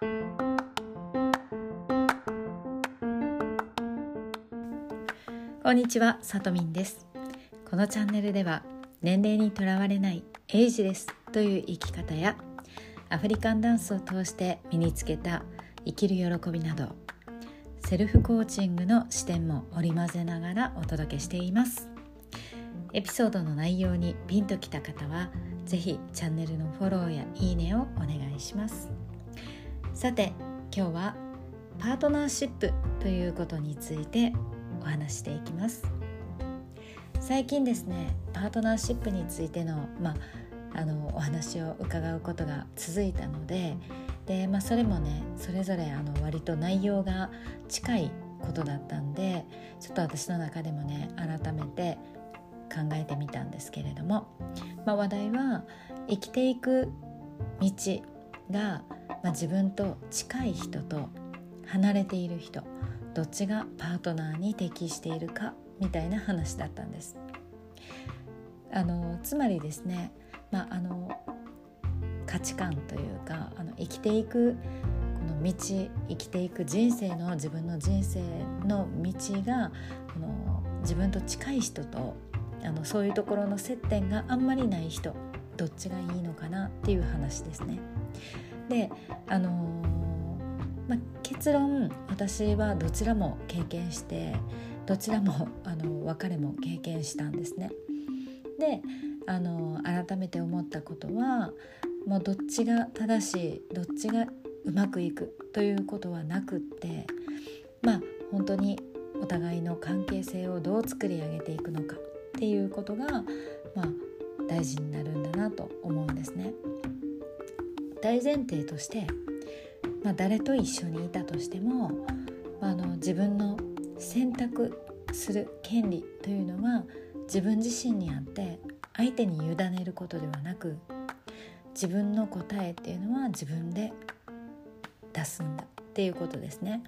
こんにちは、さとみんです。このチャンネルでは年齢にとらわれないエイジレスという生き方やアフリカンダンスを通して身につけた生きる喜びなどセルフコーチングの視点も織り交ぜながらお届けしています。エピソードの内容にピンときた方は是非チャンネルのフォローやいいねをお願いします。さて今日はパートナーシップということについてお話していきます。最近ですねパートナーシップについての,、まあ、のお話を伺うことが続いたのでで、ま、それもねそれぞれあの割と内容が近いことだったんでちょっと私の中でもね改めて考えてみたんですけれども、ま、話題は生きていく道が、まあ、自分と近い人と離れている人どっちがパートナーに適しているかみたいな話だったんです。あのつまりですね、まあ、あの価値観というかあの生きていくこの道生きていく人生の自分の人生の道がこの自分と近い人とあのそういうところの接点があんまりない人どっちがいいのかなっていう話ですね。であのま、結論私はどちらも経験してどちらもあの別れも経験したんですね。であの改めて思ったことはもうどっちが正しいどっちがうまくいくということはなくってまあ本当にお互いの関係性をどう作り上げていくのかっていうことが、まあ、大事になるんだなと思うんですね。大前提として、まあ、誰と一緒にいたとしても、まあ、あの自分の選択する権利というのは自分自身にあって相手に委ねることではなく自分の答えっていうのは自分で出すんだっていうことですね。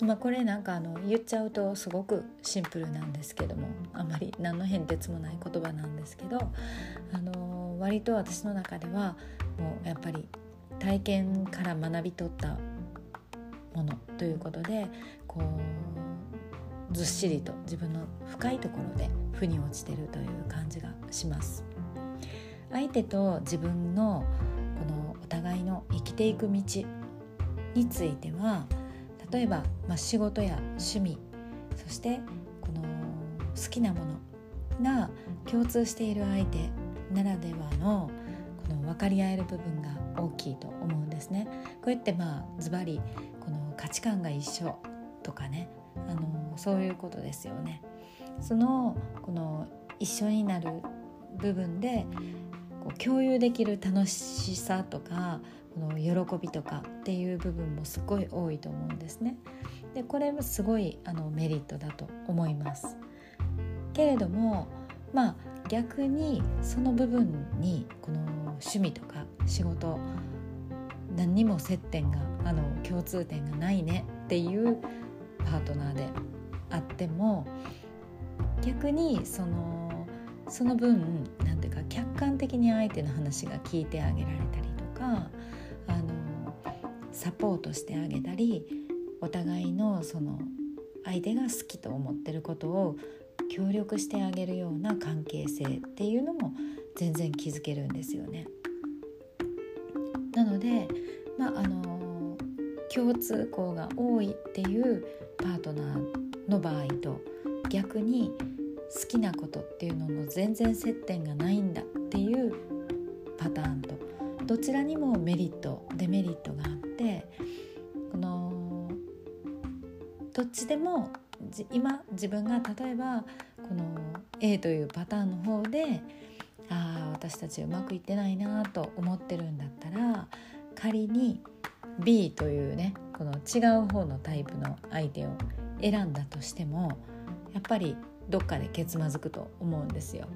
まあ、これなんかあの言っちゃうとすごくシンプルなんですけどもあまり何の変哲もない言葉なんですけど、あの割と私の中ではもうやっぱり体験から学び取ったものということでこうずっしりと自分の深いところで腑に落ちてるという感じがします。相手と自分のこのお互いの生きていく道については例えば、まあ、仕事や趣味そしてこの好きなものが共通している相手ならではのこの分かり合える部分が大きいと思うんですね。こうやってまあズバリこの価値観が一緒とかねあのそういうことですよね。そのこの一緒になる部分でこう共有できる楽しさとかこの喜びとかっていう部分もすごい多いと思うんですね。でこれもすごいあのメリットだと思います。けれどもまあ逆にその部分にこの趣味とか仕事何にも接点があの共通点がないねっていうパートナーであっても逆にそのその分なんていうか客観的に相手の話が聞いてあげられたりとかサポートしてあげたりお互いのその相手が好きと思ってることを協力してあげるような関係性っていうのも全然気づけるんですよね。なので、まあ、あの共通項が多いっていうパートナーの場合と逆に好きなことっていうのの全然接点がないんだっていうパターンとどちらにもメリットデメリットがあってこのどっちでも今自分が例えばこの A というパターンの方でああ私たちうまくいってないなと思ってるんだったら仮に B というねこの違う方のタイプの相手を選んだとしてもやっぱりどっかでけつまずくと思うんですよ。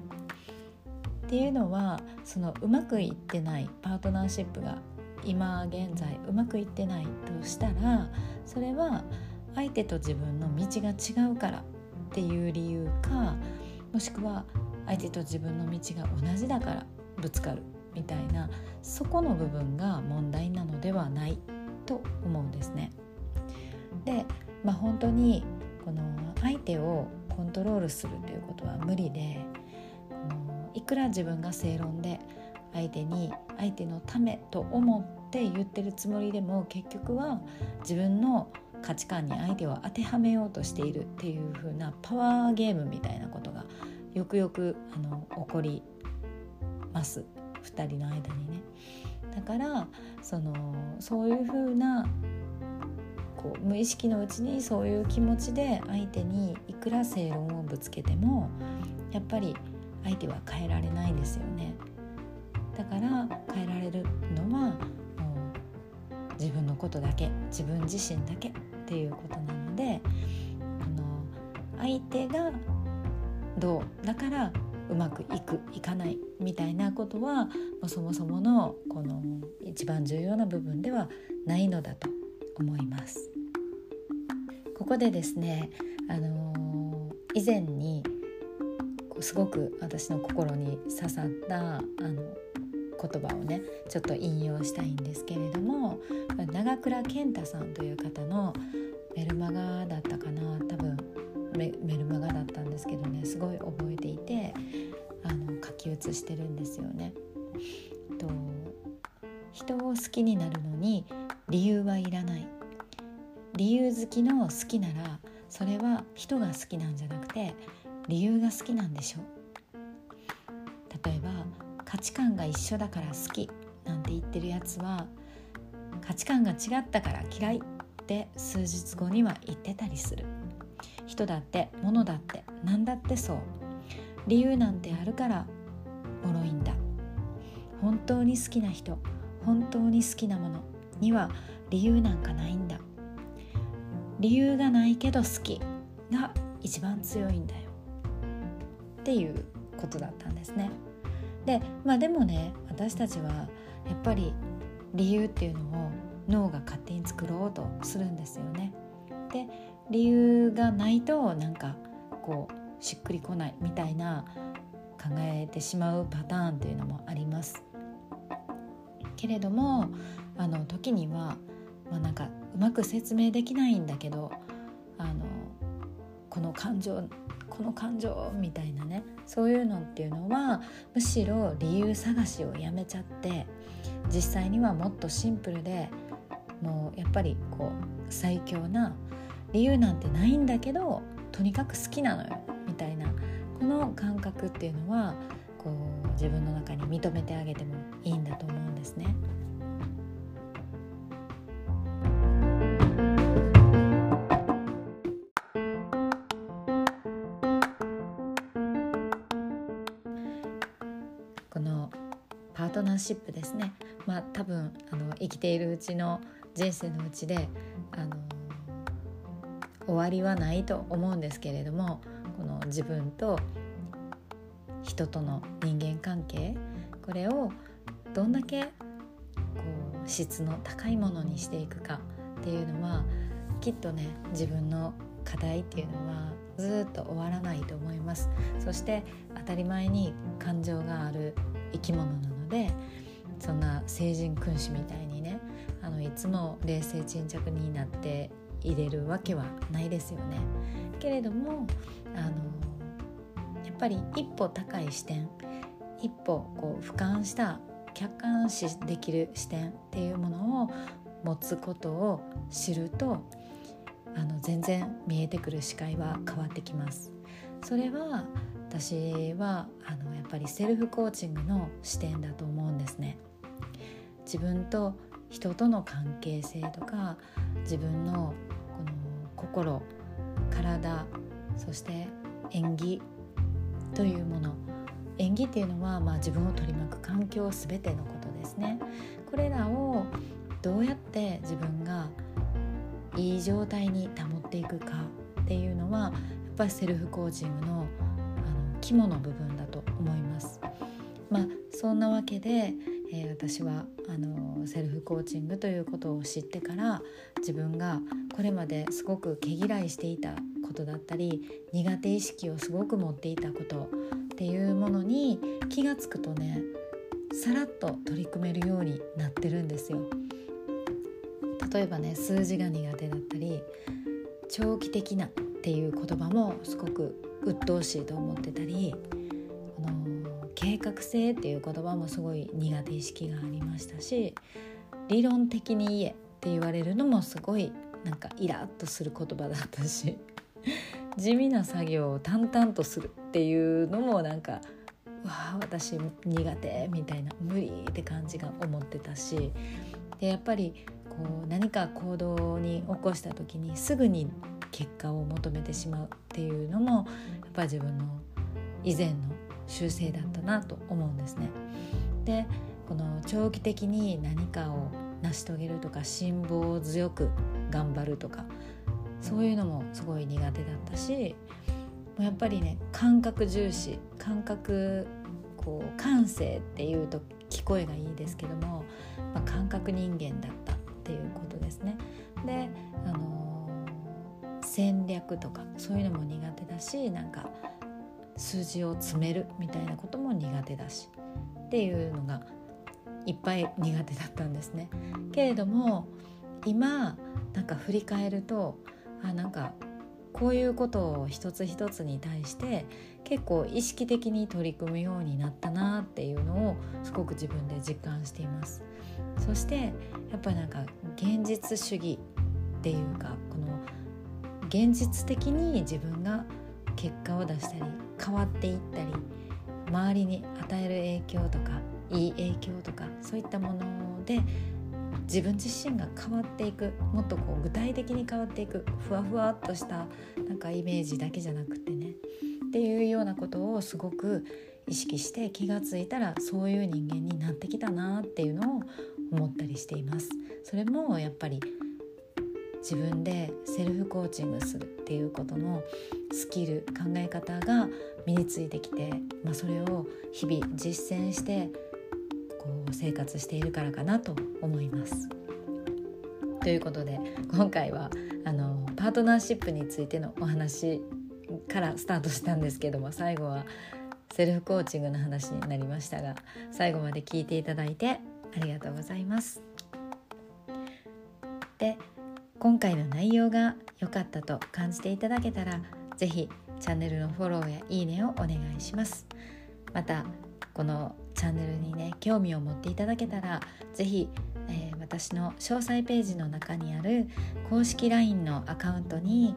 っていうのはそのうまくいってないパートナーシップが今現在うまくいってないとしたらそれは相手と自分の道が違うからっていう理由かもしくは相手と自分の道が同じだからぶつかるみたいなそこの部分が問題なのではないと思うんですね。でまあ本当にこの相手をコントロールするということは無理でいくら自分が正論で相手に相手のためと思って言ってるつもりでも結局は自分の価値観に相手を当てはめようとしているっていう風なパワーゲームみたいなことがよくよくあの起こります2人の間にね。だからそのそういう風なこう無意識のうちにそういう気持ちで相手にいくら正論をぶつけてもやっぱり相手は変えられないですよね。だから変えられるのはもう自分のことだけ自分自身だけっていうことなのであの相手がどうだからうまくいくいかないみたいなことはそもそものこの一番重要な部分ではないのだと思います。ここでですね、あの、以前にすごく私の心に刺さったあの言葉をねちょっと引用したいんですけれども長倉健太さんという方のメルマガだったかな多分メルマガだったんですけどねすごい覚えていてあの書き写してるんですよね。と人を好きになるのに理由はいらない理由好きの好きならそれは人が好きなんじゃなくて理由が好きなんでしょう。例えば価値観が一緒だから好きなんて言ってるやつは価値観が違ったから嫌いって数日後には言ってたりする。人だって物だって何だってそう。理由なんてあるから脆いんだ。本当に好きな人本当に好きなものには理由なんかないんだ。理由がないけど好きが一番強いんだよ。っていうことだったんですね。でまあでもね私たちはやっぱり理由っていうのを脳が勝手に作ろうとするんですよね。で理由がないとなんかこうしっくりこないみたいな考えてしまうパターンっていうのもあります。けれどもあの時には、まあ、なんかうまく説明できないんだけどあのこの感情この感情みたいなねそういうのっていうのはむしろ理由探しをやめちゃって実際にはもっとシンプルでもうやっぱりこう最強な理由なんてないんだけどとにかく好きなのよみたいなこの感覚っていうのはこう自分の中に認めてあげてもいいんだと思うんですね。シップですね。まあ多分あの生きているうちの人生のうちであの終わりはないと思うんですけれどもこの自分と人との人間関係これをどんだけこう質の高いものにしていくかっていうのはきっとね自分の課題っていうのはずっと終わらないと思います。そして当たり前に感情がある生き物なのでそんな聖人君子みたいにねあのいつも冷静沈着になって入れるわけはないですよね。けれどもあのやっぱり一歩高い視点一歩こう俯瞰した客観視できる視点っていうものを持つことを知るとあの全然見えてくる視界は変わってきます。それは私はあのやっぱりセルフコーチングの視点だと思うんですね。自分と人との関係性とか自分のこの心体そして演技というもの演技っていうのは、まあ、自分を取り巻く環境全てのことですねこれらをどうやって自分がいい状態に保っていくかっていうのはやっぱりセルフコーチングの肝の部分だと思います。まあ、そんなわけで、えー、私はあのセルフコーチングということを知ってから自分がこれまですごく毛嫌いしていたことだったり苦手意識をすごく持っていたことっていうものに気が付くとねさらっと取り組めるようになってるんですよ。例えばね数字が苦手だったり長期的なっていう言葉もすごく鬱陶しいと思ってたりあの計画性っていう言葉もすごい苦手意識がありましたし理論的に言えって言われるのもすごいなんかイラッとする言葉だったし地味な作業を淡々とするっていうのもなんかわあ私苦手みたいな無理って感じが思ってたしでやっぱりこう何か行動に起こした時にすぐに結果を求めてしまうっていうのもやっぱ自分の以前の修正だったなと思うんですね。でこの長期的に何かを成し遂げるとか辛抱強く頑張るとかそういうのもすごい苦手だったしやっぱりね感覚重視感覚こう感性っていうと聞こえがいいですけども、まあ、感覚人間だったっていうことですね。で、あの、戦略とかそういうのも苦手だしなんか数字を詰めるみたいなことも苦手だしっていうのがいっぱい苦手だったんですね。けれども今なんか振り返るとあなんかこういうことを一つ一つに対して結構意識的に取り組むようになったなっていうのをすごく自分で実感していますそしてやっぱりなんか現実主義っていうか現実的に自分が結果を出したり変わっていったり周りに与える影響とかいい影響とかそういったもので自分自身が変わっていくもっとこう具体的に変わっていくふわふわっとしたなんかイメージだけじゃなくてねっていうようなことをすごく意識して気が付いたらそういう人間になってきたなっていうのを思ったりしています。それもやっぱり自分でセルフコーチングするっていうことのスキル考え方が身についてきて、まあ、それを日々実践してこう生活しているからかなと思います。ということで今回はあのパートナーシップについてのお話からスタートしたんですけども最後はセルフコーチングの話になりましたが最後まで聞いていただいてありがとうございます。で今回の内容が良かったと感じていただけたら是非チャンネルのフォローやいいねをお願いします。またこのチャンネルにね興味を持っていただけたら是非、えー、私の詳細ページの中にある公式 LINE のアカウントに、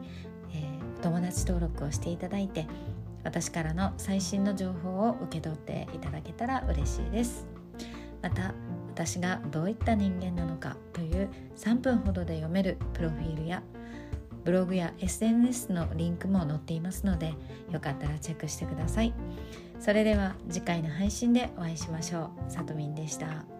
えー、友達登録をしていただいて私からの最新の情報を受け取っていただけたら嬉しいですまた私がどういった人間なのかという3分ほどで読めるプロフィールやブログや SNS のリンクも載っていますのでよかったらチェックしてください。それでは次回の配信でお会いしましょう。さとみんでした。